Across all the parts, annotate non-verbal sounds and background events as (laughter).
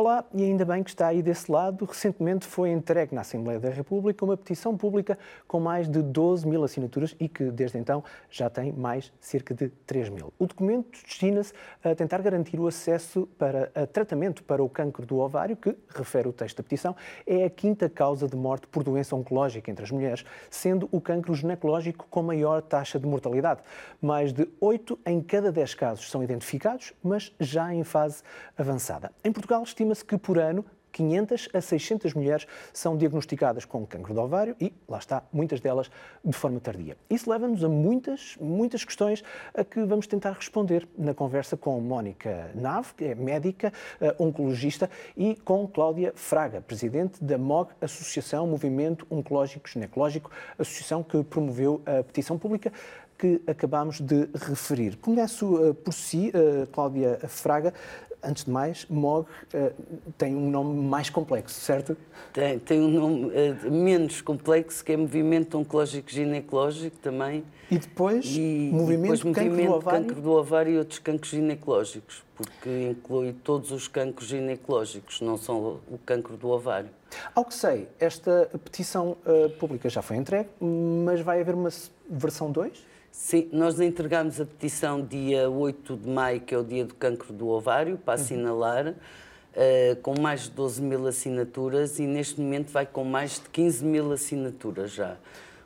Olá, e ainda bem que está aí desse lado. Recentemente foi entregue na Assembleia da República uma petição pública com mais de 12 mil assinaturas e que, desde então, já tem mais cerca de 3 mil. O documento destina-se a tentar garantir o acesso para tratamento para o cancro do ovário, que, refere o texto da petição, é a quinta causa de morte por doença oncológica entre as mulheres, sendo o cancro ginecológico com maior taxa de mortalidade. Mais de 8 em cada 10 casos são identificados, mas já em fase avançada. Em Portugal, estima-se que por ano 500 a 600 mulheres são diagnosticadas com cancro de ovário e, lá está, muitas delas de forma tardia. Isso leva-nos a muitas, muitas questões a que vamos tentar responder na conversa com Mónica Nave, que é médica, eh, oncologista, e com Cláudia Fraga, presidente da MOG, Associação Movimento Oncológico Ginecológico, associação que promoveu a petição pública que acabamos de referir. Começo uh, por si, uh, Cláudia Fraga, antes de mais, MOG uh, tem um nome mais complexo, certo? Tem, tem um nome uh, menos complexo, que é Movimento Oncológico Ginecológico também. E depois, e, movimento, depois cancro, movimento do ovário? cancro do ovário e outros cancros ginecológicos, porque inclui todos os cancros ginecológicos, não só o cancro do ovário. Ao que sei, esta petição uh, pública já foi entregue, mas vai haver uma versão 2? Sim, nós entregamos a petição dia 8 de maio, que é o dia do cancro do ovário, para uhum. assinalar, uh, com mais de 12 mil assinaturas e neste momento vai com mais de 15 mil assinaturas já,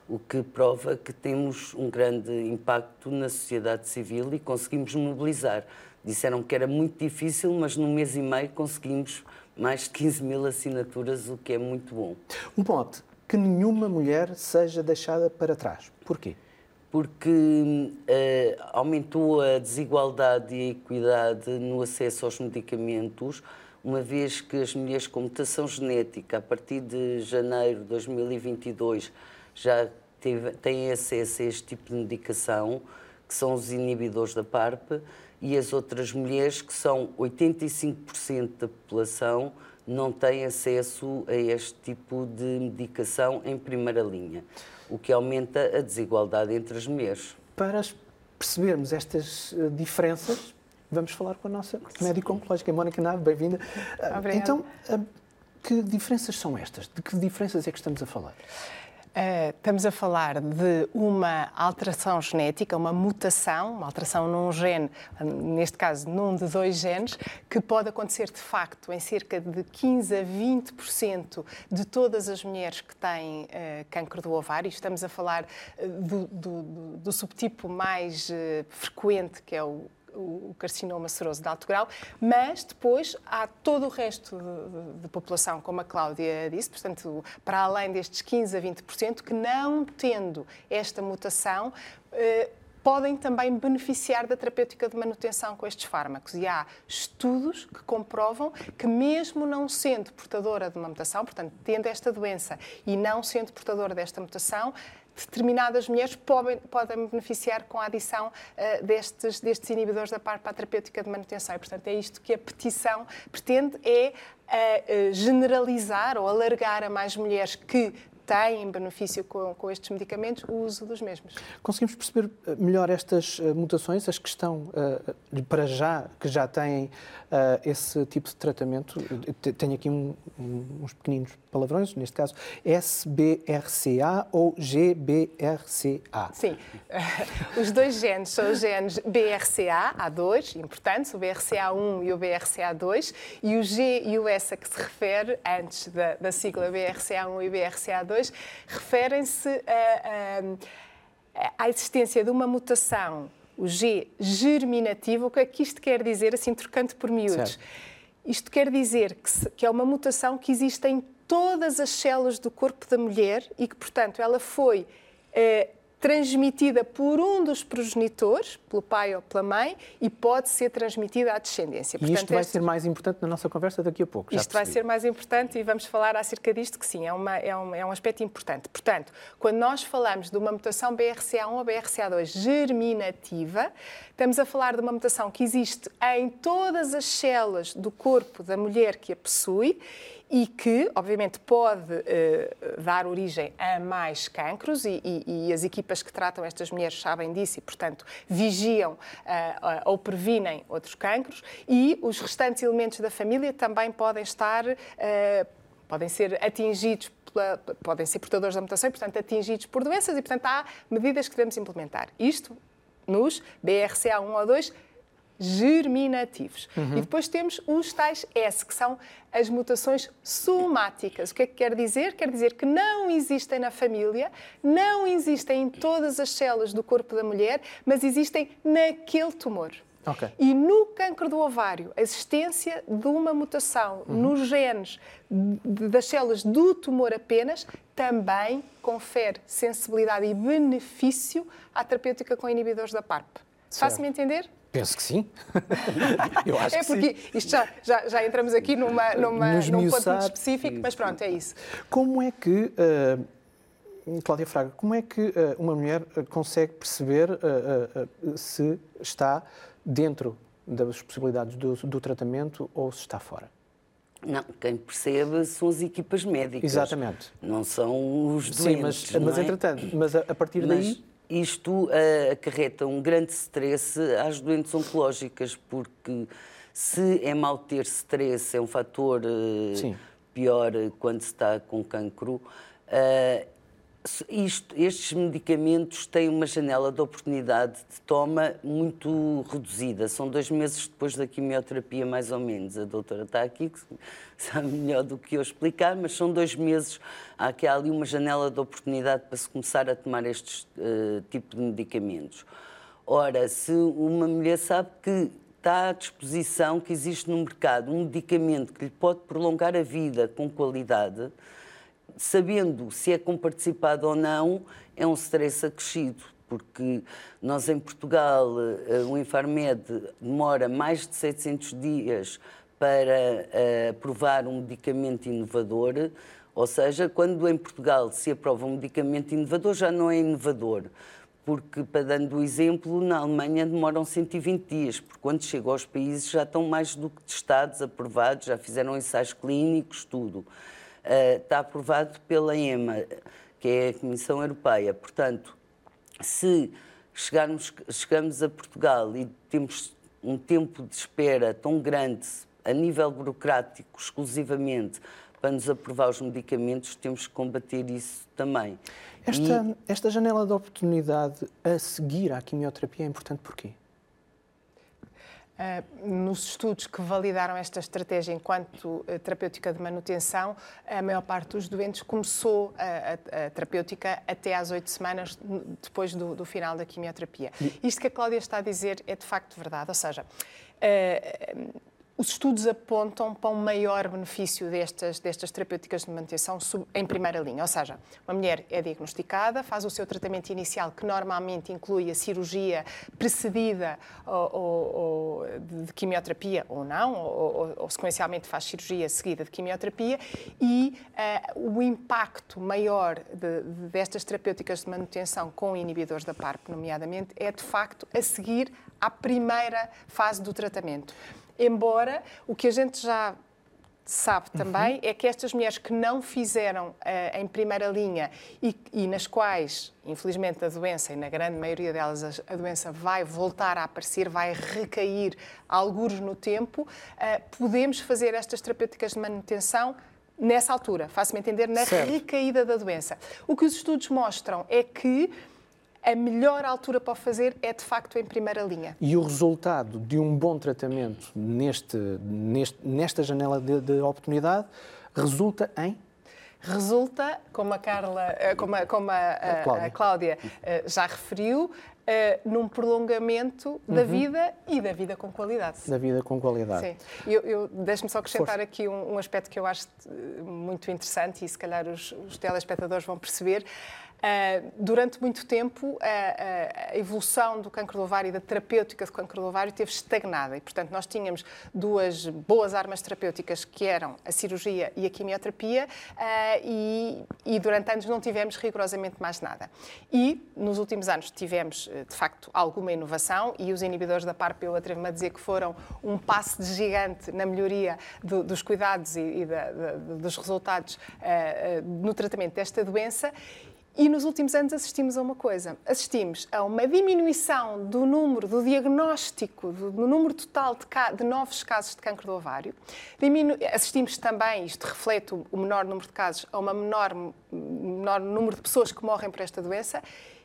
o que prova que temos um grande impacto na sociedade civil e conseguimos mobilizar. Disseram que era muito difícil, mas num mês e meio conseguimos mais de 15 mil assinaturas, o que é muito bom. Um ponto, que nenhuma mulher seja deixada para trás. Porquê? Porque uh, aumentou a desigualdade e a equidade no acesso aos medicamentos, uma vez que as mulheres com mutação genética, a partir de janeiro de 2022, já teve, têm acesso a este tipo de medicação, que são os inibidores da PARP, e as outras mulheres, que são 85% da população, não têm acesso a este tipo de medicação em primeira linha o que aumenta a desigualdade entre as mulheres. Para percebermos estas eh, diferenças, vamos falar com a nossa médica oncológica, Mónica Nave, bem-vinda. Então, eh, que diferenças são estas? De que diferenças é que estamos a falar? Uh, estamos a falar de uma alteração genética, uma mutação, uma alteração num gene, neste caso num de dois genes, que pode acontecer de facto em cerca de 15 a 20% de todas as mulheres que têm uh, cancro do ovário. Estamos a falar uh, do, do, do, subtipo mais frequente, que é o o carcinoma seroso de alto grau, mas depois há todo o resto de, de, população, como a Cláudia disse, portanto, para além destes 15 a 20%, que não tendo esta mutação, eh, podem também beneficiar da terapêutica de manutenção com estes fármacos. E há estudos que comprovam que, mesmo não sendo portadora de uma mutação, portanto, tendo esta doença e não sendo portadora desta mutação, determinadas mulheres podem, podem beneficiar com a adição uh, destes, destes inibidores da PARP à terapêutica de manutenção. E, portanto, é isto que a petição pretende, é uh, generalizar ou alargar a mais mulheres que têm benefício com, com, estes medicamentos o uso dos mesmos. Conseguimos perceber eh, melhor estas uh, mutações, as que estão uh, para já, que já têm uh, esse tipo de tratamento? Tenho aqui um, um, uns pequeninos palavrões, neste caso, SBRCA ou GBRCA? Sim, (laughs) os dois genes são os genes BRCA, A2, importantes, o BRCA1 e o BRCA2, e o G e o S a que se refere, antes da, da sigla BRCA1 e BRCA2, referem-se à existência de uma mutação, o G germinativo. O que é que isto quer dizer, assim, trocando por miúdos? Certo. Isto quer dizer que, se, que é uma mutação que existe em todas as células do corpo da mulher e que, portanto, ela foi eh, transmitida por um dos progenitores, pelo pai ou pela mãe, e pode ser transmitida à descendência. Portanto, e isto vai este... ser mais importante na nossa conversa daqui a pouco. isto vai ser mais importante e vamos falar acerca disto, que sim, é, uma, é, um, é um aspecto importante. Portanto, quando nós falamos de uma mutação BRCA1 ou BRCA2 germinativa, estamos a falar de uma mutação que existe em todas as células do corpo da mulher que a possui e que, obviamente, pode uh, dar origem a mais cancros e, e, e, as equipas que tratam estas mulheres sabem disso e, portanto, vigiam uh, ou previnem outros cancros e os restantes elementos da família também podem estar, podem ser atingidos podem ser portadores da mutação e, portanto, atingidos por doenças e, portanto, há medidas que devemos implementar. Isto nos BRCA1 ou 2 germinativos. Uhum. E depois temos os tais S, que são as mutações somáticas. O que é que quer dizer? Quer dizer que não existem na família, não existem em todas as células do corpo da mulher, mas existem naquele tumor. Okay. E no cancro do ovário, a existência de uma mutação uhum. nos genes das células do tumor apenas também confere sensibilidade e benefício à terapêutica com inibidores da PARP. Faz-me entender? Penso que sim. (laughs) Eu acho é que porque sim. isto já, já, já, entramos aqui numa, numa, num ponto muito específico, mas pronto, é isso. Como é que, uh, Cláudia Fraga, como é que uh, uma mulher uh, consegue perceber se está dentro das possibilidades do, do tratamento ou se está fora? Não, quem percebe são as equipas médicas. Exatamente. Não são os doentes. Sim, mas, mas é? entretanto, mas a, a partir mas, daí isto uh, acarreta um grande stress às doentes oncológicas, porque se é mau ter stress, é um fator uh, pior quando se está com cancro. Uh, isto, estes medicamentos têm uma janela de oportunidade de toma muito reduzida. São dois meses depois da quimioterapia, mais ou menos. A doutora está aqui, que sabe melhor do que eu explicar, mas são dois meses. Há aqui ali uma janela de oportunidade para se começar a tomar este uh, tipo de medicamentos. Ora, se uma mulher sabe que está à disposição, que existe no mercado um medicamento que lhe pode prolongar a vida com qualidade, sabendo se é comparticipado ou não, é um stress acrescido, porque nós em Portugal, eh, o Infarmed demora mais de 700 dias para uh, aprovar um medicamento inovador, ou seja, quando em Portugal se aprova um medicamento inovador, já não é inovador. Porque, para dando o exemplo, na Alemanha demoram 120 dias, porque quando chega aos países já estão mais do que testados, aprovados, já fizeram ensaios clínicos, tudo. Uh, está aprovado pela EMA, que é a Comissão Europeia. Portanto, se chegarmos, chegamos a Portugal e temos um tempo de espera tão grande a nível burocrático, exclusivamente, para nos aprovar os medicamentos, temos que combater isso também. Esta, e... esta janela de oportunidade a seguir à quimioterapia é importante porquê? Uh, nos estudos que validaram esta estratégia enquanto uh, terapêutica de manutenção, a maior parte dos doentes começou a, a, a terapêutica até às oito semanas depois do, do, final da quimioterapia. Isto que a Cláudia está a dizer é de facto verdade, ou seja, uh, os estudos apontam para um maior benefício destas, destas terapêuticas de manutenção em primeira linha. Ou seja, uma mulher é diagnosticada, faz o seu tratamento inicial, que normalmente inclui a cirurgia precedida ou, ou, ou de quimioterapia ou não, ou, ou, sequencialmente faz cirurgia seguida de quimioterapia, e uh, o impacto maior de, de, destas terapêuticas de manutenção com inibidores da PARP, nomeadamente, é de facto a seguir à primeira fase do tratamento. Embora o que a gente já sabe também uhum. é que estas mulheres que não fizeram uh, em primeira linha e, e, nas quais, infelizmente, a doença, e na grande maioria delas, a, a doença vai voltar a aparecer, vai recair alguns no tempo, uh, podemos fazer estas terapêuticas de manutenção nessa altura, faço-me entender, na certo. recaída da doença. O que os estudos mostram é que a melhor altura para o fazer é de facto em primeira linha. E o resultado de um bom tratamento neste, neste nesta janela de, de oportunidade resulta em? Resulta, como a Carla, eh, como a, como a, a, Cláudia. a Cláudia eh, já referiu, num prolongamento da uhum. vida e da vida com qualidade. Da vida com qualidade. Sim. Eu, eu Deixe-me só acrescentar Força. aqui um, um, aspecto que eu acho muito interessante e se calhar os, os telespectadores vão perceber. Uh, durante muito tempo, a, a, evolução do cancro do ovário e da terapêutica do cancro do ovário teve estagnada. E, portanto, nós tínhamos duas boas armas terapêuticas que eram a cirurgia e a quimioterapia, e, e, durante anos não tivemos rigorosamente mais nada. E, nos últimos anos, tivemos, de facto, alguma inovação e os inibidores da PARP, eu atrevo-me a dizer que foram um passo de gigante na melhoria do, dos cuidados e, e da, da, dos resultados no tratamento desta doença. E nos últimos anos assistimos a uma coisa: assistimos a uma diminuição do número, do diagnóstico, do, do número total de, de, novos casos de cancro do ovário. Diminu assistimos também, isto reflete o, o menor número de casos, a um menor, menor número de pessoas que morrem por esta doença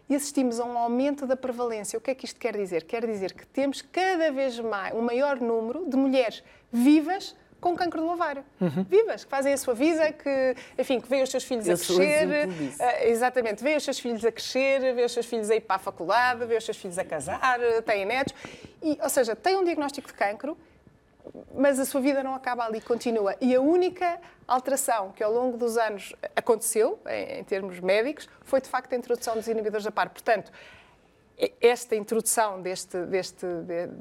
e assistimos a um aumento da prevalência. O que é que isto quer dizer? Quer dizer que temos cada vez mais um maior número de mulheres vivas com cancro do ovário. Uhum. Vivas, que fazem a sua vida, que, enfim, que veem os seus filhos Eu a crescer. Uh, exatamente, veem os seus filhos a crescer, veem os seus filhos a ir para a faculdade, veem os seus filhos a casar, têm netos. E, ou seja, têm um diagnóstico de cancro, mas a sua vida não acaba ali, continua. E a única alteração que ao longo dos anos aconteceu, em, em termos médicos, foi de facto a introdução dos inibidores da PAR. Portanto, esta introdução deste, deste,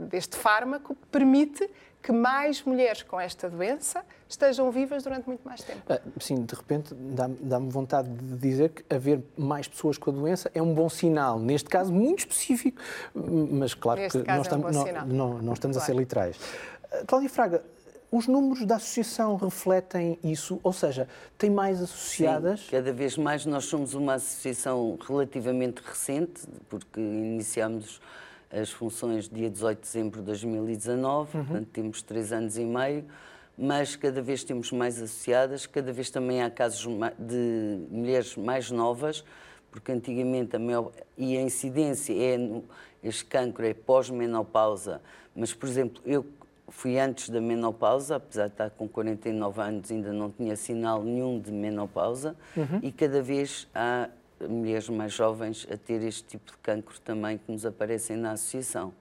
deste fármaco permite que mais mulheres com esta doença estejam vivas durante muito mais tempo. Ah, sim, de repente dá-me vontade de dizer que haver mais pessoas com a doença é um bom sinal. Neste caso, muito específico, mas claro Neste que nós, é um não, não, não, estamos claro. a ser literais. Ah, Cláudia Fraga, os números da associação refletem isso? Ou seja, tem mais associadas? Sim, cada vez mais nós somos uma associação relativamente recente, porque iniciamos as funções dia 18 de dezembro de 2019, uhum. portanto temos três anos e meio, mas cada vez temos mais associadas, cada vez também há casos de mulheres mais novas, porque antigamente a maior, e a incidência é no, este cancro é pós-menopausa, mas por exemplo, eu fui antes da menopausa, apesar de estar com 49 anos, ainda não tinha sinal nenhum de menopausa, uhum. e cada vez há mulheres mais jovens a ter este tipo de cancro também que nos aparecem na associação.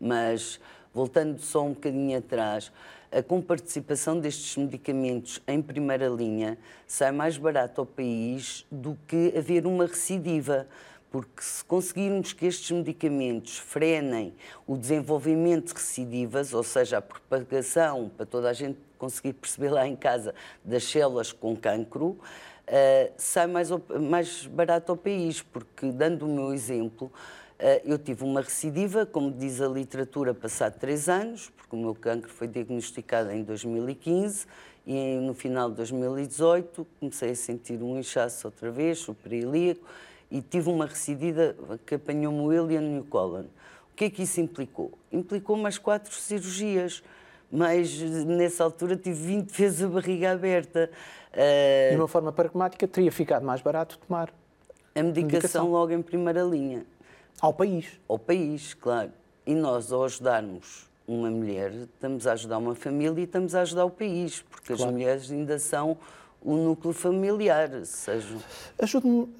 Mas, voltando só um bocadinho atrás, a comparticipação destes medicamentos em primeira linha sai mais barato ao país do que haver uma recidiva porque se conseguirmos que estes medicamentos frenem o desenvolvimento de recidivas, ou seja, a propagação, para toda a gente conseguir perceber lá em casa, das células com cancro, uh, sai mais, mais barato ao país, porque, dando o meu exemplo, uh, eu tive uma recidiva, como diz a literatura, passado três anos, porque o meu cancro foi diagnosticado em 2015 e no final de 2018 comecei a sentir um inchaço outra vez, superilíaco, e tive uma recidiva que apanhou-me o William Newcolon. O que é que isso implicou? Implicou mais quatro cirurgias, mas nessa altura tive 20 vezes a barriga aberta. Uh, de uma forma pragmática, teria ficado mais barato tomar a medicação, medicação logo em primeira linha. Ao país. Ao país, claro. E nós, ao ajudarmos uma mulher, estamos a ajudar uma família e estamos a ajudar o país, porque claro. as mulheres ainda são o núcleo familiar, seja... Ajude-me uh,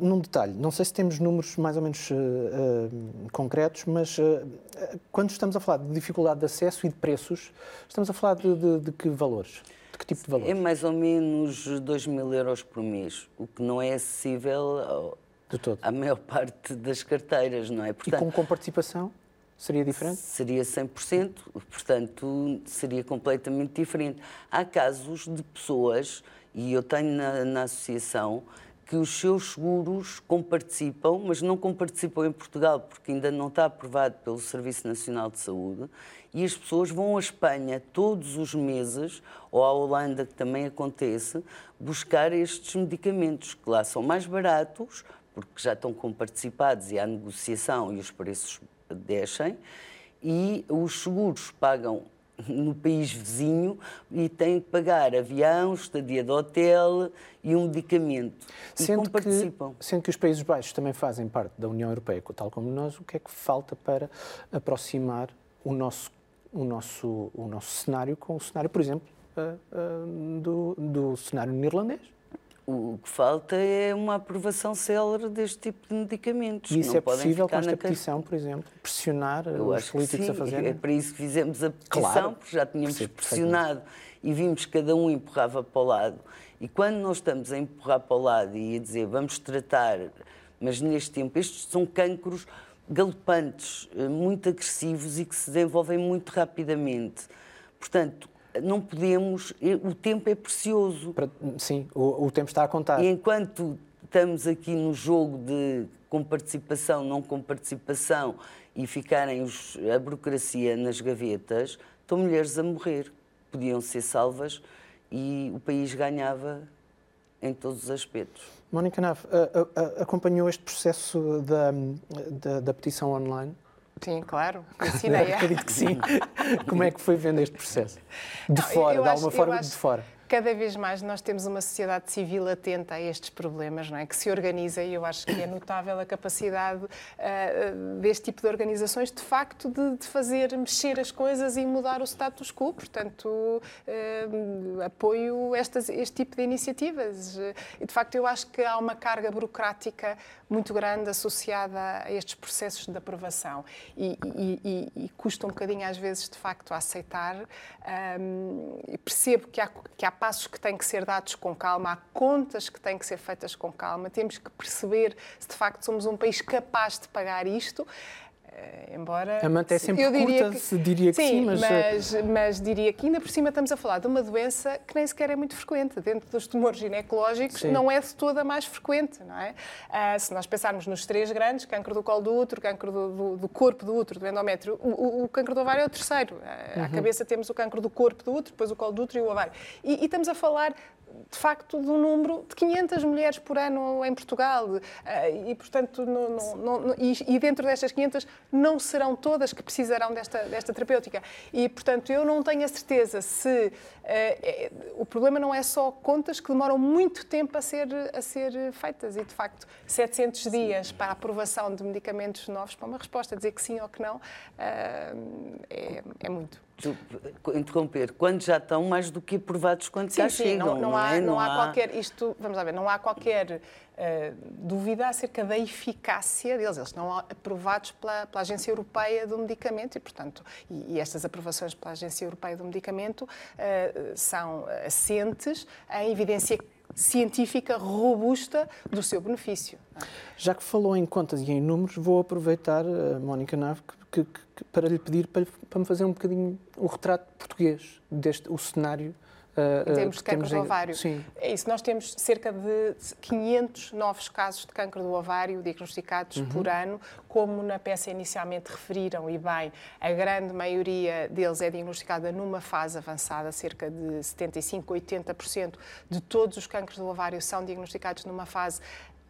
num detalhe, não sei se temos números mais ou menos uh, uh, concretos, mas quando estamos a falar de dificuldade de acesso e de preços, estamos a falar de, de, de que valores? De que tipo de valores? É mais ou menos 2 mil euros por mês, o que não é acessível ao, à maior parte das carteiras, não é? Portanto, e com, com participação? Seria diferente? Seria 100%, portanto, seria completamente diferente. Há casos de pessoas e eu tenho na, na associação que os seus seguros comparticipam, mas não comparticipam em Portugal, porque ainda não está aprovado pelo Serviço Nacional de Saúde, e as pessoas vão à Espanha todos os meses, ou à Holanda, que também acontece, buscar estes medicamentos, que lá são mais baratos, porque já estão comparticipados e há negociação e os preços descem, e os seguros pagam no país vizinho e têm que pagar avião, estadia de hotel e um medicamento. Sendo, participam. Que, sendo que os Países Baixos também fazem parte da União Europeia, tal como nós, o que é que falta para aproximar o nosso, o nosso, o nosso cenário com o cenário, por exemplo, uh, uh, do, do cenário neerlandês? O que falta é uma aprovação célere deste tipo de medicamentos. E isso não é possível com esta petição, por exemplo? Pressionar Eu os políticos a fazerem? É para isso que fizemos a petição, Claro, porque já tínhamos percebo pressionado e vimos que cada um empurrava para o lado. E quando nós estamos a empurrar para o lado e a dizer vamos tratar, mas neste tempo, estes são cancros galopantes, eh, muito agressivos e que se desenvolvem muito rapidamente. Portanto, não podemos, o tempo é precioso. Para- sim, o, o tempo está a contar. E enquanto estamos aqui no jogo de com participação, não com participação, e ficarem os- a burocracia nas gavetas, estão mulheres a morrer. Podiam ser salvas e o país ganhava em todos os aspectos. Mónica Nave, acompanhou este processo da, da, da petição online? Sim, claro. (laughs) Ensinei. Acredito que sim. (laughs) Como é que foi vendo este processo? De Não, fora, de alguma forma, acho de fora. Cada vez mais nós temos uma sociedade civil atenta a estes problemas, não é? que se organiza e eu acho que é notável a capacidade ah, deste tipo de organizações, de facto, de, de fazer mexer as coisas e mudar o status quo. Portanto, ah, apoio estas, este tipo de iniciativas. E, de facto, eu acho que há uma carga burocrática muito grande associada a estes processos de aprovação e, e- e- e custa um bocadinho, às vezes, de facto, a aceitar. Ahm, e percebo que há, que há passos que têm que ser dados com calma, há contas que têm que ser feitas com calma, temos que perceber se de facto somos um país capaz de pagar isto. Eh, embora A manta é sempre eu diria curta, se diria que sim, mas, eh, mas, mas diria que ainda por cima estamos a falar de uma doença que nem sequer é muito frequente. Dentro dos tumores ginecológicos Sim. não é de toda mais frequente, não é? Ah, se nós pensarmos nos três grandes, cancro do colo do útero, cancro do, do- do corpo do útero, do endométrio, o, o- o cancro do ovário é o terceiro. Ah, Uhum. À cabeça temos o cancro do corpo do útero, depois o colo do útero e o ovário. E, e estamos a falar de facto, um número de 500 mulheres por ano em Portugal. Ah, E, portanto, não- não- não- e, dentro destas 500 não serão todas que precisarão desta, desta terapêutica. E, portanto, eu não tenho a certeza se eh, eh, o problema não é só contas que demoram muito tempo a ser, a ser feitas. E, de facto, 700 dias para a aprovação de medicamentos novos, para uma resposta, dizer que sim ou que não, é, é muito. Interromper, quando já estão mais do que aprovados quando Sim, cá sim, chegam, não, não há, é? não há qualquer, isto, vamos lá ver, não há qualquer eh, dúvida acerca da eficácia deles. Eles estão aprovados pela, pela Agência Europeia do Medicamento e, portanto, e, e estas aprovações pela Agência Europeia do Medicamento eh, são assentes em evidência científica robusta do seu benefício. Já que falou em contas e em números, vou aproveitar, eh, Mónica Nave, que- que- para lhe pedir para, para me fazer um bocadinho o retrato português deste o cenário. Em eh, termos de que cancro temos do ovário. Sim. É isso, nós temos cerca de 500 novos casos de cancro do ovário diagnosticados Uhum. por ano, como na peça inicialmente referiram, e bem, a grande maioria deles é diagnosticada numa fase avançada, cerca de 75, 80% de todos os cancros do ovário são diagnosticados numa fase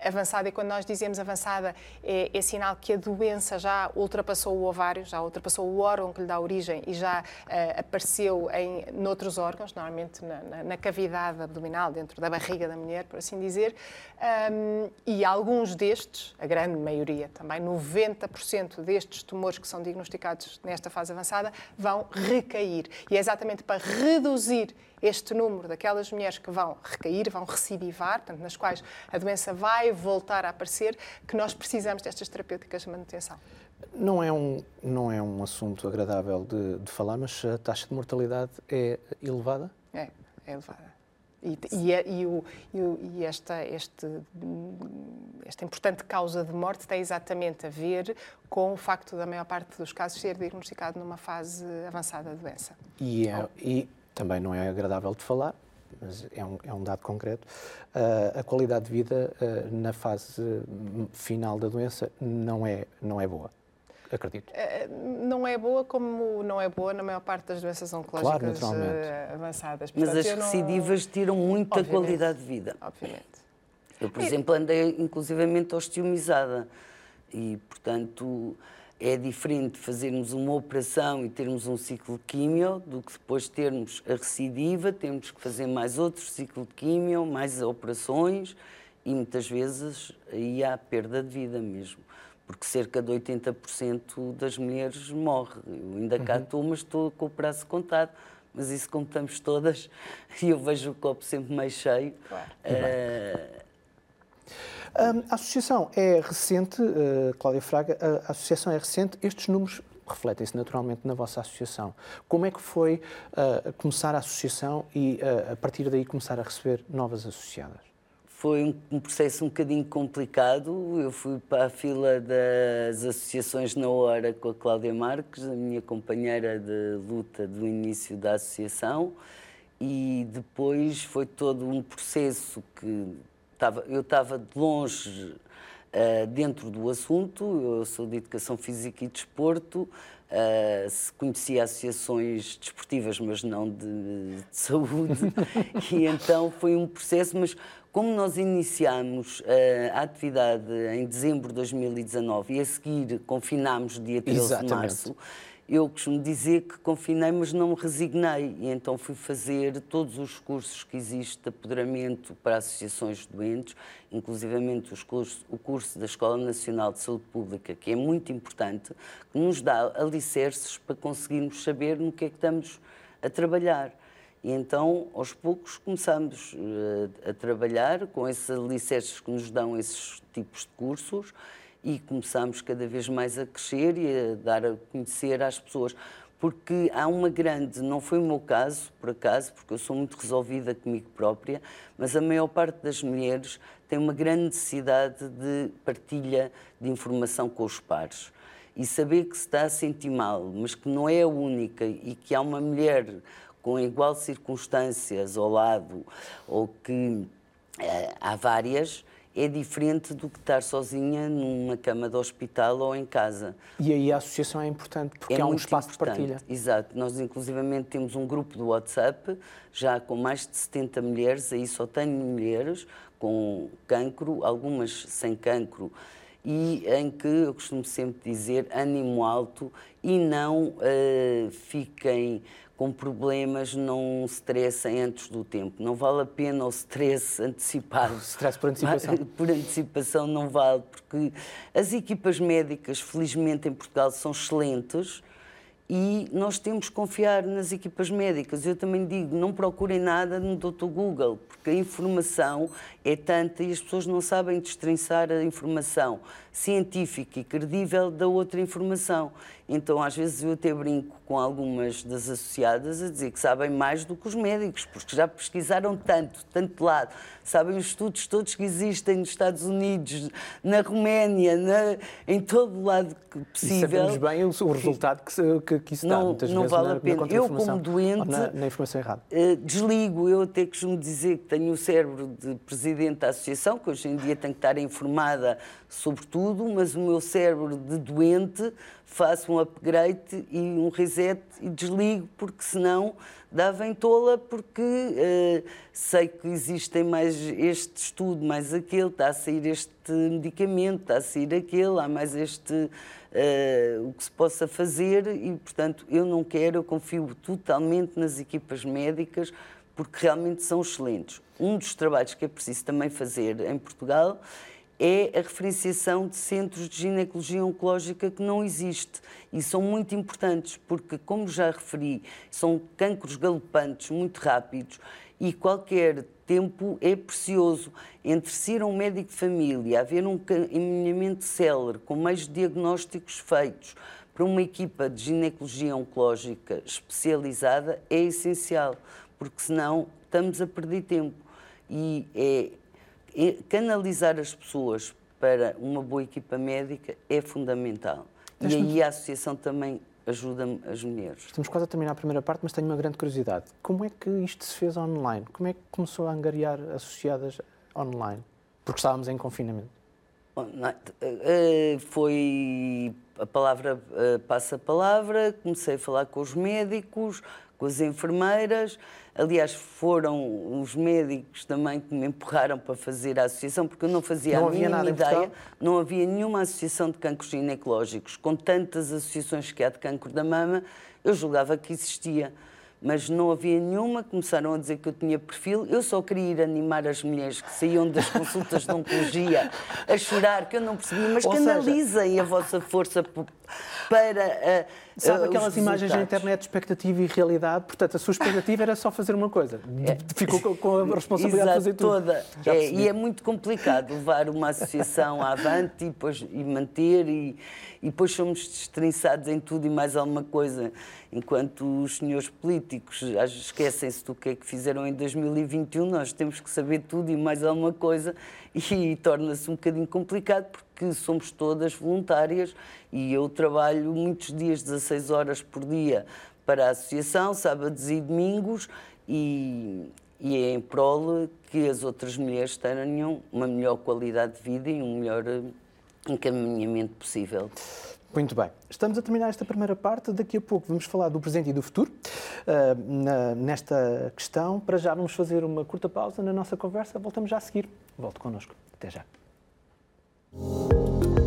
avançada, e quando nós dizemos avançada, é, é sinal que a doença já ultrapassou o ovário, já ultrapassou o órgão que lhe dá origem e já eh, apareceu em noutros órgãos, normalmente na, na- na cavidade abdominal, dentro da barriga da mulher, por assim dizer. Ahm, e alguns destes, a grande maioria também, 90% destes tumores que são diagnosticados nesta fase avançada, vão recair. E é exatamente para reduzir este número daquelas mulheres que vão recair, vão recidivar, portanto, nas quais a doença vai voltar a aparecer, que nós precisamos destas terapêuticas de manutenção. Não é um, não é um assunto agradável de, de falar, mas a taxa de mortalidade é elevada? É, é elevada. E, e, é- e o- e esta, este, esta importante causa de morte tem exatamente a ver com o facto da maior parte dos casos ser diagnosticado numa fase avançada da doença. E, é- e também não é agradável de falar, mas é um, é um dado concreto. Ah, a qualidade de vida ah, na fase hum, final da doença não é, não é boa, acredito. Eh, Não é boa como não é boa na maior parte das doenças oncológicas Claro, naturalmente. eh, avançadas. Mas Portanto, as eu não- recidivas tiram muita Obviamente. qualidade de vida. Obviamente. Eu, por exemplo, andei inclusivamente osteomizada e, portanto, é diferente fazermos uma operação e termos um ciclo de químio do que depois termos a recidiva, temos que fazer mais outro ciclo de químio, mais operações e muitas vezes aí há perda de vida mesmo. Porque cerca de 80% das mulheres morre. Eu ainda cá estou, mas estou com o prazo contado, mas isso contamos todas (laughs) e eu vejo o copo sempre mais cheio. Claro. Uh... A associação é recente, uh, Cláudia Fraga, a associação é recente, estes números refletem-se naturalmente na vossa associação. Como é que foi uh, começar a associação e uh, a partir daí começar a receber novas associadas? Foi um, um, processo um bocadinho complicado. Eu fui para a fila das associações na hora com a Cláudia Marques, a minha companheira de luta do início da associação, e depois foi todo um processo que estava, eu estava de longe uh, dentro do assunto. Eu sou de Educação Física e Desporto. Uh, conhecia associações desportivas, mas não de, de saúde, (laughs) e então foi um processo, mas como nós iniciámos uh, a atividade em dezembro de 2019 e a seguir confinámos dia 13 Exatamente. de março, eu costumo dizer que confinei, mas não me resignei. E então fui fazer todos os cursos que existe de apoderamento para associações de doentes, inclusivamente os cursos, o curso da Escola Nacional de Saúde Pública, que é muito importante, que nos dá alicerces para conseguirmos saber no que é que estamos a trabalhar. E então, aos poucos, começamos uh, a trabalhar com esses alicerces que nos dão esses tipos de cursos e começamos cada vez mais a crescer e a dar a conhecer às pessoas. Porque há uma grande, não foi o meu caso, por acaso, porque eu sou muito resolvida comigo própria, mas a maior parte das mulheres tem uma grande necessidade de partilha de informação com os pares. E saber que se está a sentir mal, mas que não é a única e que há uma mulher com igual circunstâncias ao lado, ou que é, há várias, é diferente do que estar sozinha numa cama de hospital ou em casa. E aí a associação é importante, porque é há um espaço importante. de partilha. Exato. Nós, inclusivamente, temos um grupo do WhatsApp, já com mais de 70 mulheres, aí só tenho mulheres com cancro, algumas sem cancro, e em que eu costumo sempre dizer ânimo alto e não uh, fiquem com problemas não estressem antes do tempo. Não vale a pena o stress (laughs) antecipado. Stress por antecipação. (laughs) Por antecipação não vale, porque as equipas médicas, felizmente em Portugal, são excelentes e nós temos que confiar nas equipas médicas. Eu também digo, não procurem nada no Dr. Google, porque a informação é tanta e as pessoas não sabem destrinçar a informação científica e credível da outra informação. Então, às vezes, eu até brinco com algumas das associadas a dizer que sabem mais do que os médicos, porque já pesquisaram tanto, tanto lado, sabem os estudos todos que existem nos Estados Unidos, na Roménia, na, em todo o lado possível. E sabemos bem o, resultado que, que, que isso dá, não, muitas não vezes vale na, a pena. eu, como doente, na, na, informação errada. Uh, desligo, eu até costumo dizer que tenho o cérebro de presidente da associação, que hoje em dia tenho que estar informada sobre tudo, mas o meu cérebro de doente faço um upgrade e um reset e desligo, porque senão dava em tola, porque uh, sei que existem mais este estudo, mais aquele, está a sair este medicamento, está a sair aquele, há mais este. Uh, o que se possa fazer e, portanto, eu não quero, eu confio totalmente nas equipas médicas, porque realmente são excelentes. Um dos trabalhos que é preciso também fazer em Portugal é a referenciação de centros de ginecologia oncológica que não existe e são muito importantes porque, como já referi, são cancros galopantes muito rápidos e qualquer tempo é precioso. Entre ser um médico de família, haver um encaminhamento célere com mais diagnósticos feitos para uma equipa de ginecologia oncológica especializada é essencial, porque senão estamos a perder tempo. E é canalizar as pessoas para uma boa equipa médica é fundamental. E aí a associação também ajuda as mulheres. Estamos quase a terminar a primeira parte, mas tenho uma grande curiosidade. Como é que isto se fez online? Como é que começou a angariar associadas online? Porque estávamos em confinamento. Eh, foi a palavra eh, passa a palavra, comecei a falar com os médicos, com as enfermeiras. Aliás, foram os médicos também que me empurraram para fazer a associação, porque eu não fazia não a mínima ideia. Não havia nenhuma associação de cancros ginecológicos. Com tantas associações que há de cancro da mama, eu julgava que existia mas não havia nenhuma. Começaram a dizer que eu tinha perfil. Eu só queria ir animar as mulheres que saíam das consultas de oncologia a chorar, que eu não percebia. Mas Ou canalizem seja... a vossa força para. Uh, Sabe aquelas imagens na internet, expectativa e realidade? Portanto, a sua expectativa era só fazer uma coisa. É. Ficou com a (laughs) responsabilidade Exato, de fazer tudo. Toda. É, e é muito complicado levar uma associação avante e, depois, e manter, e, e depois somos destrinçados em tudo e mais alguma coisa. Enquanto os senhores políticos esquecem-se do que é que fizeram em 2021, nós temos que saber tudo e mais alguma coisa e torna-se um bocadinho complicado porque somos todas voluntárias e eu trabalho muitos dias, 16 horas por dia, para a associação, sábados e domingos, e, e é em prol que as outras mulheres tenham uma melhor qualidade de vida e um melhor eh, encaminhamento possível. Muito bem. Estamos a terminar esta primeira parte. Daqui a pouco vamos falar do presente e do futuro. Uh, na, nesta questão, para já vamos fazer uma curta pausa na nossa conversa. Voltamos já a seguir. Volte connosco. Até já. Música